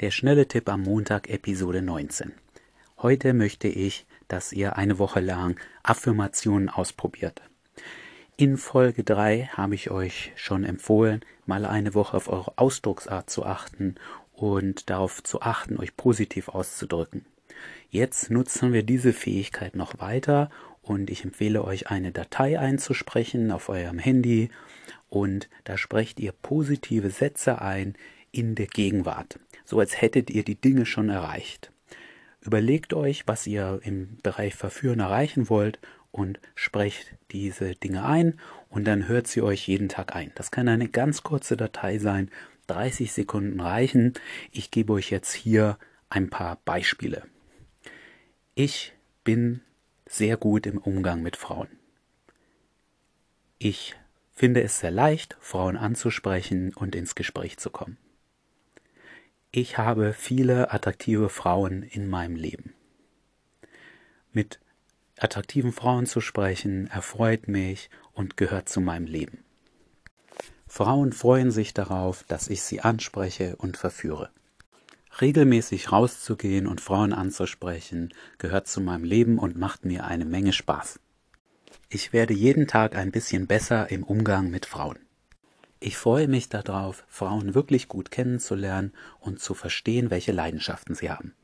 Der schnelle Tipp am Montag, Episode 19. Heute möchte ich, dass ihr eine Woche lang Affirmationen ausprobiert. In Folge 3 habe ich euch schon empfohlen, mal eine Woche auf eure Ausdrucksart zu achten und darauf zu achten, euch positiv auszudrücken. Jetzt nutzen wir diese Fähigkeit noch weiter und ich empfehle euch eine Datei einzusprechen auf eurem Handy und da sprecht ihr positive Sätze ein in der Gegenwart so als hättet ihr die Dinge schon erreicht. Überlegt euch, was ihr im Bereich Verführen erreichen wollt und sprecht diese Dinge ein und dann hört sie euch jeden Tag ein. Das kann eine ganz kurze Datei sein, 30 Sekunden reichen. Ich gebe euch jetzt hier ein paar Beispiele. Ich bin sehr gut im Umgang mit Frauen. Ich finde es sehr leicht, Frauen anzusprechen und ins Gespräch zu kommen. Ich habe viele attraktive Frauen in meinem Leben. Mit attraktiven Frauen zu sprechen erfreut mich und gehört zu meinem Leben. Frauen freuen sich darauf, dass ich sie anspreche und verführe. Regelmäßig rauszugehen und Frauen anzusprechen gehört zu meinem Leben und macht mir eine Menge Spaß. Ich werde jeden Tag ein bisschen besser im Umgang mit Frauen. Ich freue mich darauf, Frauen wirklich gut kennenzulernen und zu verstehen, welche Leidenschaften sie haben.